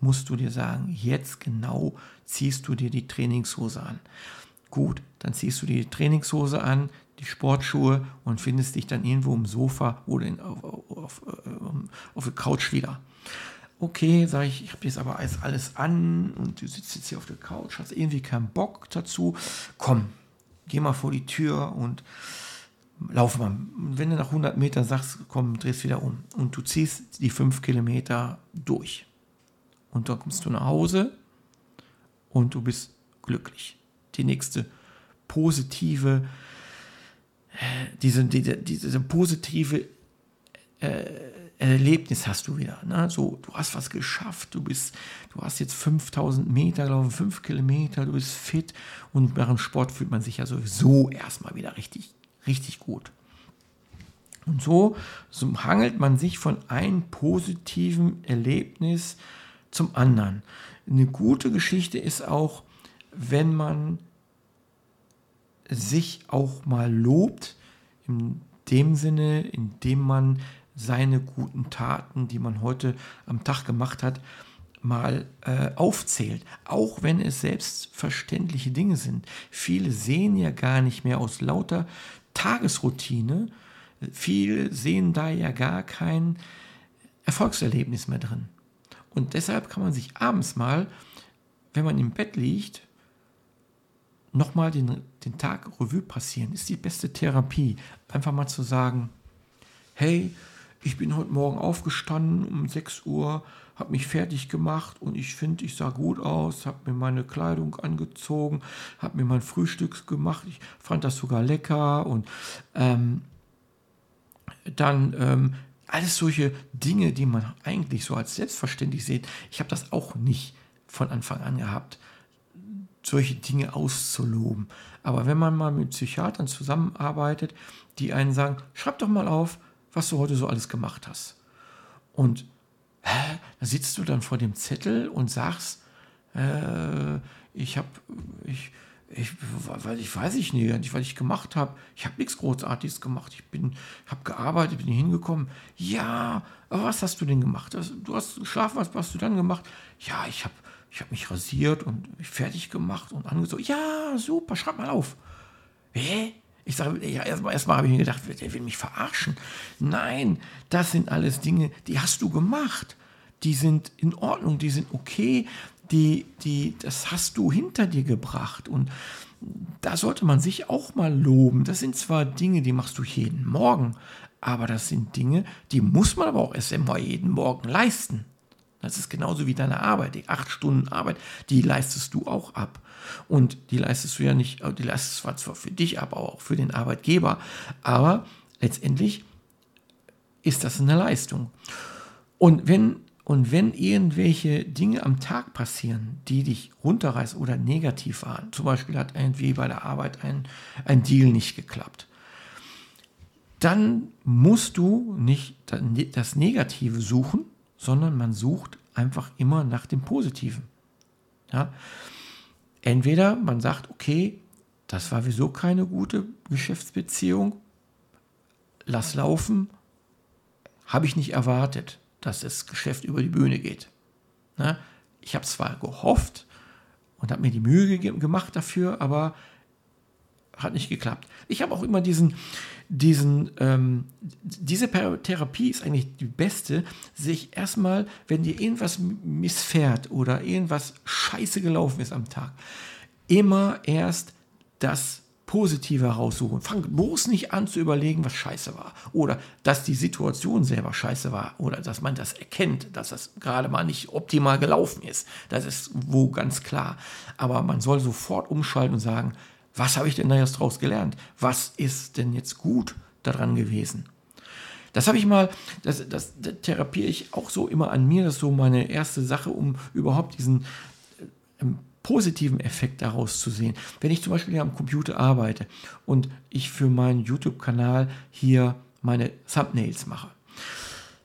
musst du dir sagen, jetzt genau ziehst du dir die Trainingshose an. Gut, dann ziehst du dir die Trainingshose an, die Sportschuhe und findest dich dann irgendwo im Sofa oder in, auf, auf, ähm, auf, der Couch wieder. Okay, sage ich, ich habe jetzt aber alles, alles an und du sitzt jetzt hier auf der Couch, hast irgendwie keinen Bock dazu. Komm, geh mal vor die Tür und lauf mal. Wenn du nach 100 Metern sagst, komm, drehst wieder um und du ziehst die 5 Kilometer durch. Und dann kommst du nach Hause und du bist glücklich. Die nächste positive, äh, diese, diese, diese positive äh, Erlebnis hast du wieder. Ne? So, du hast was geschafft, du bist, du hast jetzt 5000 Meter gelaufen, 5 Kilometer, du bist fit und nach dem Sport fühlt man sich ja sowieso erstmal wieder richtig, richtig gut. Und so, so hangelt man sich von einem positiven Erlebnis zum anderen. Eine gute Geschichte ist auch, wenn man sich auch mal lobt, in dem Sinne, indem man seine guten Taten, die man heute am Tag gemacht hat, mal äh, aufzählt, auch wenn es selbstverständliche Dinge sind. Viele sehen ja gar nicht mehr aus lauter Tagesroutine, viele sehen da ja gar kein Erfolgserlebnis mehr drin. Und deshalb kann man sich abends mal, wenn man im Bett liegt, nochmal den, den Tag Revue passieren. Ist die beste Therapie. Einfach mal zu sagen, hey, ich bin heute Morgen aufgestanden um 6 Uhr, habe mich fertig gemacht und ich finde, ich sah gut aus, habe mir meine Kleidung angezogen, habe mir mein Frühstück gemacht. Ich fand das sogar lecker und ähm, dann ähm, alles solche Dinge, die man eigentlich so als selbstverständlich sieht. Ich habe das auch nicht von Anfang an gehabt, solche Dinge auszuloben. Aber wenn man mal mit Psychiatern zusammenarbeitet, die einen sagen, schreib doch mal auf, was du heute so alles gemacht hast. Und hä, da sitzt du dann vor dem Zettel und sagst, äh, ich habe, ich, ich, weil ich weiß ich nicht, was ich gemacht habe. Ich habe nichts Großartiges gemacht. Ich bin, habe gearbeitet, bin hingekommen. Ja, aber was hast du denn gemacht? Du hast geschlafen, was hast du dann gemacht? Ja, ich habe ich hab mich rasiert und mich fertig gemacht und angezogen. Ja, super, schreib mal auf. Hä? Ich sage, ja, erstmal erst habe ich mir gedacht, der will mich verarschen. Nein, das sind alles Dinge, die hast du gemacht. Die sind in Ordnung, die sind okay die, die, das hast du hinter dir gebracht. Und da sollte man sich auch mal loben. Das sind zwar Dinge, die machst du jeden Morgen, aber das sind Dinge, die muss man aber auch erst einmal jeden Morgen leisten. Das ist genauso wie deine Arbeit. Die acht Stunden Arbeit, die leistest du auch ab. Und die leistest du ja nicht, die leistest du zwar für dich ab, aber auch für den Arbeitgeber. Aber letztendlich ist das eine Leistung. Und wenn, und wenn irgendwelche Dinge am Tag passieren, die dich runterreißen oder negativ waren, zum Beispiel hat irgendwie bei der Arbeit ein, ein Deal nicht geklappt, dann musst du nicht das Negative suchen, sondern man sucht einfach immer nach dem Positiven. Ja? Entweder man sagt, okay, das war wieso keine gute Geschäftsbeziehung, lass laufen, habe ich nicht erwartet, dass das Geschäft über die Bühne geht. Na? Ich habe zwar gehofft und habe mir die Mühe gemacht dafür, aber hat nicht geklappt. Ich habe auch immer diesen, diesen, ähm, diese Therapie ist eigentlich die beste, sich erstmal, wenn dir irgendwas missfährt oder irgendwas scheiße gelaufen ist am Tag, immer erst das Positive heraussuchen. Fang bloß nicht an zu überlegen, was scheiße war. Oder dass die Situation selber scheiße war. Oder dass man das erkennt, dass das gerade mal nicht optimal gelaufen ist. Das ist wo ganz klar. Aber man soll sofort umschalten und sagen, was habe ich denn da jetzt draus gelernt? Was ist denn jetzt gut daran gewesen? Das habe ich mal, das, das, das, therapiere ich auch so immer an mir. Das ist so meine erste Sache, um überhaupt diesen äh, positiven Effekt daraus zu sehen. Wenn ich zum Beispiel hier am Computer arbeite und ich für meinen YouTube-Kanal hier meine Thumbnails mache,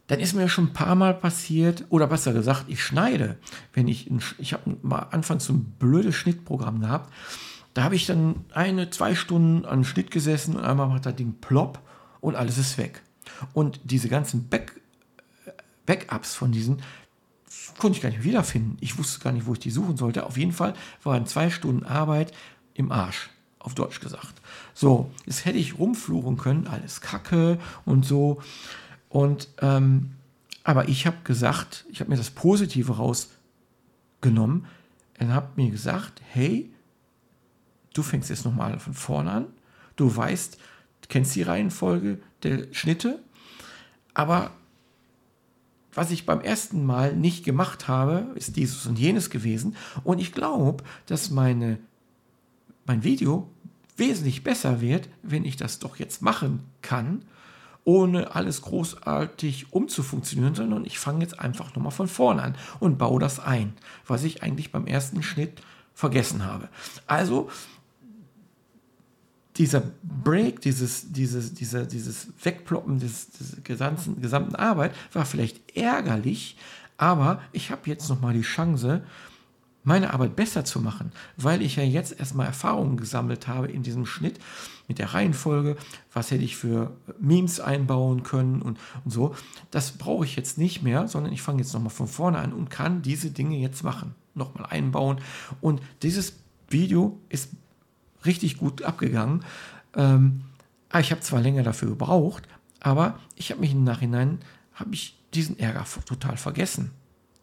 dann ist mir schon ein paar Mal passiert, oder besser gesagt, ich schneide, wenn ich, ich habe mal anfangs so ein blödes Schnittprogramm gehabt, da habe ich dann eine, zwei Stunden an Schnitt gesessen und einmal macht das Ding plopp und alles ist weg. Und diese ganzen Back, Backups von diesen konnte ich gar nicht wiederfinden. Ich wusste gar nicht, wo ich die suchen sollte. Auf jeden Fall waren zwei Stunden Arbeit im Arsch, auf Deutsch gesagt. So, jetzt hätte ich rumfluchen können, alles Kacke und so. Und ähm, aber ich habe gesagt, ich habe mir das Positive rausgenommen und habe mir gesagt, hey, du fängst jetzt nochmal von vorne an. Du weißt, kennst die Reihenfolge der Schnitte, aber was ich beim ersten Mal nicht gemacht habe, ist dieses und jenes gewesen. Und ich glaube, dass meine, mein Video wesentlich besser wird, wenn ich das doch jetzt machen kann, ohne alles großartig umzufunktionieren, sondern ich fange jetzt einfach nochmal von vorne an und baue das ein, was ich eigentlich beim ersten Schnitt vergessen habe. Also dieser Break, dieses, dieses, dieser, dieses Wegploppen des, des gesamten, gesamten Arbeit war vielleicht ärgerlich, aber ich habe jetzt nochmal die Chance, meine Arbeit besser zu machen, weil ich ja jetzt erstmal Erfahrungen gesammelt habe in diesem Schnitt mit der Reihenfolge, was hätte ich für Memes einbauen können und, und so. Das brauche ich jetzt nicht mehr, sondern ich fange jetzt nochmal von vorne an und kann diese Dinge jetzt machen, nochmal einbauen. Und dieses Video ist richtig gut abgegangen. Ähm, ah, ich habe zwar länger dafür gebraucht, aber ich habe mich im Nachhinein, habe ich diesen Ärger total vergessen.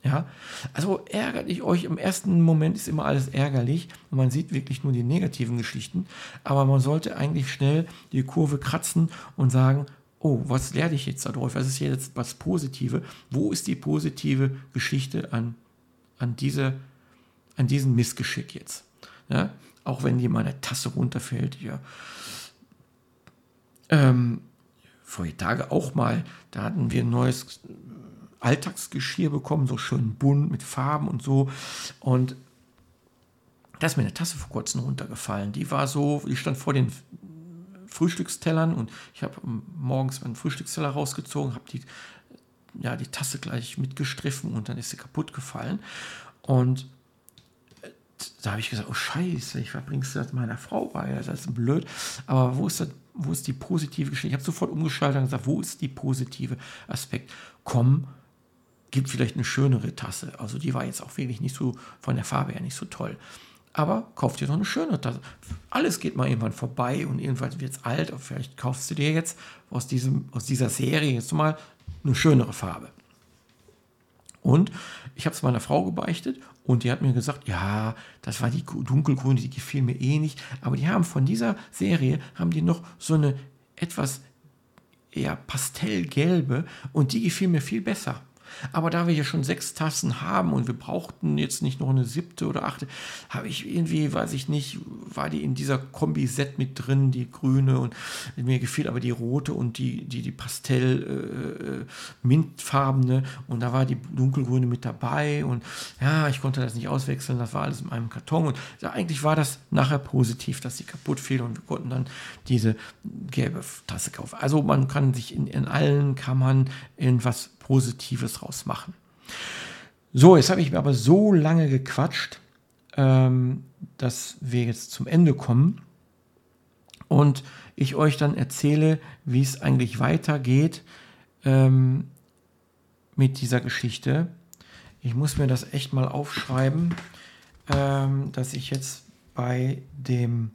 Ja, also ärgert ich euch. Im ersten Moment ist immer alles ärgerlich und man sieht wirklich nur die negativen Geschichten. Aber man sollte eigentlich schnell die Kurve kratzen und sagen, oh, was lerne ich jetzt darauf? Was ist jetzt was Positive? Wo ist die positive Geschichte an, an, diese, an diesen Missgeschick jetzt? Ja? Auch wenn dir mal eine Tasse runterfällt. Ja. Ähm, vor Tage auch mal, da hatten wir ein neues Alltagsgeschirr bekommen, so schön bunt mit Farben und so. Und da ist mir eine Tasse vor kurzem runtergefallen. Die war so, die stand vor den Frühstückstellern und ich habe morgens meinen Frühstücksteller rausgezogen, habe die, ja, die Tasse gleich mitgestriffen und dann ist sie kaputt gefallen. Und da habe ich gesagt, oh Scheiße, ich verbringe es das meiner Frau bei, das ist blöd. Aber wo ist, das, wo ist die positive Geschichte? Ich habe sofort umgeschaltet und gesagt, wo ist die positive Aspekt? Komm, gibt vielleicht eine schönere Tasse. Also die war jetzt auch wirklich nicht so, von der Farbe her nicht so toll. Aber kauf dir doch eine schöne Tasse. Alles geht mal irgendwann vorbei und irgendwann wird es alt. Vielleicht kaufst du dir jetzt aus, diesem, aus dieser Serie jetzt mal eine schönere Farbe. Und ich habe es meiner Frau gebeichtet und die hat mir gesagt, ja, das war die dunkelgrüne, die gefiel mir eh nicht. Aber die haben von dieser Serie, haben die noch so eine etwas eher pastellgelbe und die gefiel mir viel besser. Aber da wir hier schon sechs Tassen haben und wir brauchten jetzt nicht noch eine siebte oder achte, habe ich irgendwie, weiß ich nicht, war die in dieser Kombi-Set mit drin, die grüne und mir gefiel aber die rote und die, die, die Pastell-Mintfarbene äh, und da war die dunkelgrüne mit dabei und ja, ich konnte das nicht auswechseln, das war alles in einem Karton und ja, eigentlich war das nachher positiv, dass sie kaputt fiel und wir konnten dann diese gelbe Tasse kaufen. Also man kann sich in, in allen Kammern etwas Positives rausmachen. So, jetzt habe ich mir aber so lange gequatscht, ähm, dass wir jetzt zum Ende kommen und ich euch dann erzähle, wie es eigentlich weitergeht ähm, mit dieser Geschichte. Ich muss mir das echt mal aufschreiben, ähm, dass ich jetzt bei dem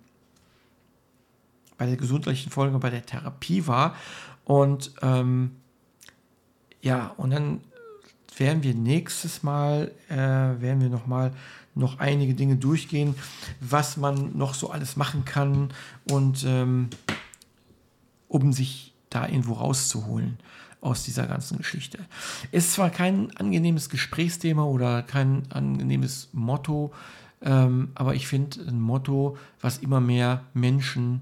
bei der gesundheitlichen Folge, bei der Therapie war und ähm, ja, und dann werden wir nächstes Mal, äh, werden wir noch mal noch einige Dinge durchgehen, was man noch so alles machen kann und ähm, um sich da irgendwo rauszuholen aus dieser ganzen Geschichte. Ist zwar kein angenehmes Gesprächsthema oder kein angenehmes Motto, ähm, aber ich finde ein Motto, was immer mehr Menschen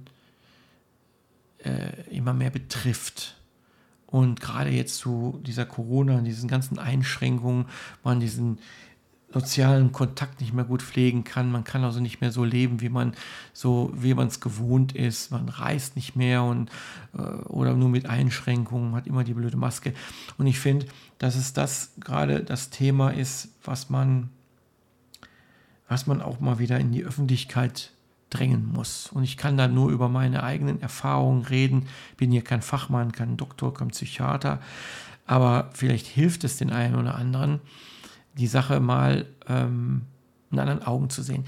äh, immer mehr betrifft. Und gerade jetzt zu dieser Corona, diesen ganzen Einschränkungen, man diesen sozialen Kontakt nicht mehr gut pflegen kann. Man kann also nicht mehr so leben, wie man so, wie man es gewohnt ist. Man reist nicht mehr und äh, oder nur mit Einschränkungen, hat immer die blöde Maske. Und ich finde, dass es das gerade das Thema ist, was man, was man auch mal wieder in die Öffentlichkeit drängen muss. Und ich kann da nur über meine eigenen Erfahrungen reden. Bin hier kein Fachmann, kein Doktor, kein Psychiater. Aber vielleicht hilft es den einen oder anderen, die Sache mal ähm, in anderen Augen zu sehen.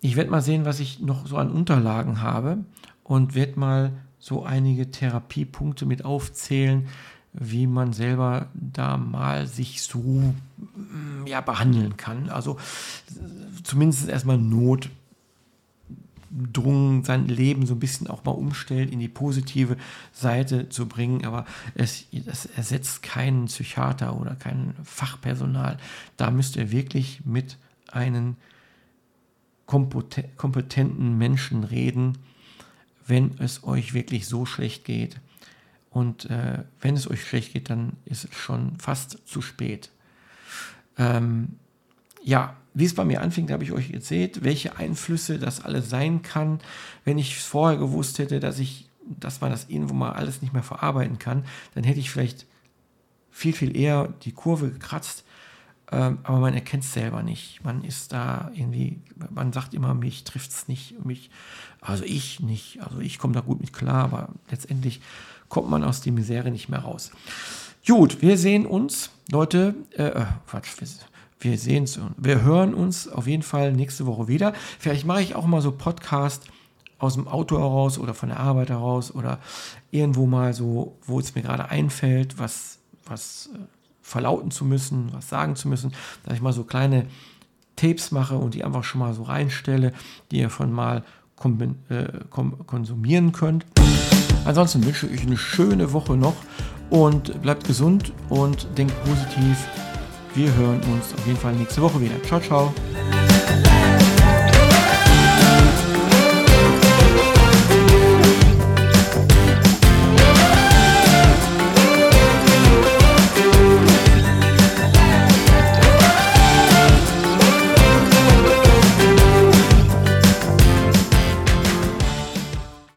Ich werde mal sehen, was ich noch so an Unterlagen habe und werde mal so einige Therapiepunkte mit aufzählen, wie man selber da mal sich so mm, ja, behandeln kann. Also zumindest erstmal Not Drungen, sein Leben so ein bisschen auch mal umstellt, in die positive Seite zu bringen. Aber es, es ersetzt keinen Psychiater oder kein Fachpersonal. Da müsst ihr wirklich mit einem kompetenten Menschen reden, wenn es euch wirklich so schlecht geht. Und äh, wenn es euch schlecht geht, dann ist es schon fast zu spät. Ähm, ja, wie es bei mir anfing, habe ich euch erzählt, welche Einflüsse das alles sein kann. Wenn ich vorher gewusst hätte, dass ich, dass man das irgendwo mal alles nicht mehr verarbeiten kann, dann hätte ich vielleicht viel, viel eher die Kurve gekratzt. Ähm, aber man erkennt es selber nicht. Man ist da irgendwie, man sagt immer, mich trifft es nicht, mich, also ich nicht, also ich komme da gut mit klar, aber letztendlich kommt man aus der Misere nicht mehr raus. Gut, wir sehen uns, Leute, äh, äh Quatsch, wir sehen und wir hören uns auf jeden Fall nächste Woche wieder. Vielleicht mache ich auch mal so Podcast aus dem Auto heraus oder von der Arbeit heraus oder irgendwo mal so, wo es mir gerade einfällt, was, was äh, verlauten zu müssen, was sagen zu müssen, dass ich mal so kleine Tapes mache und die einfach schon mal so reinstelle, die ihr von mal äh, konsumieren könnt. Ansonsten wünsche ich euch eine schöne Woche noch und bleibt gesund und denkt positiv wir hören uns auf jeden Fall nächste Woche wieder. Ciao, ciao.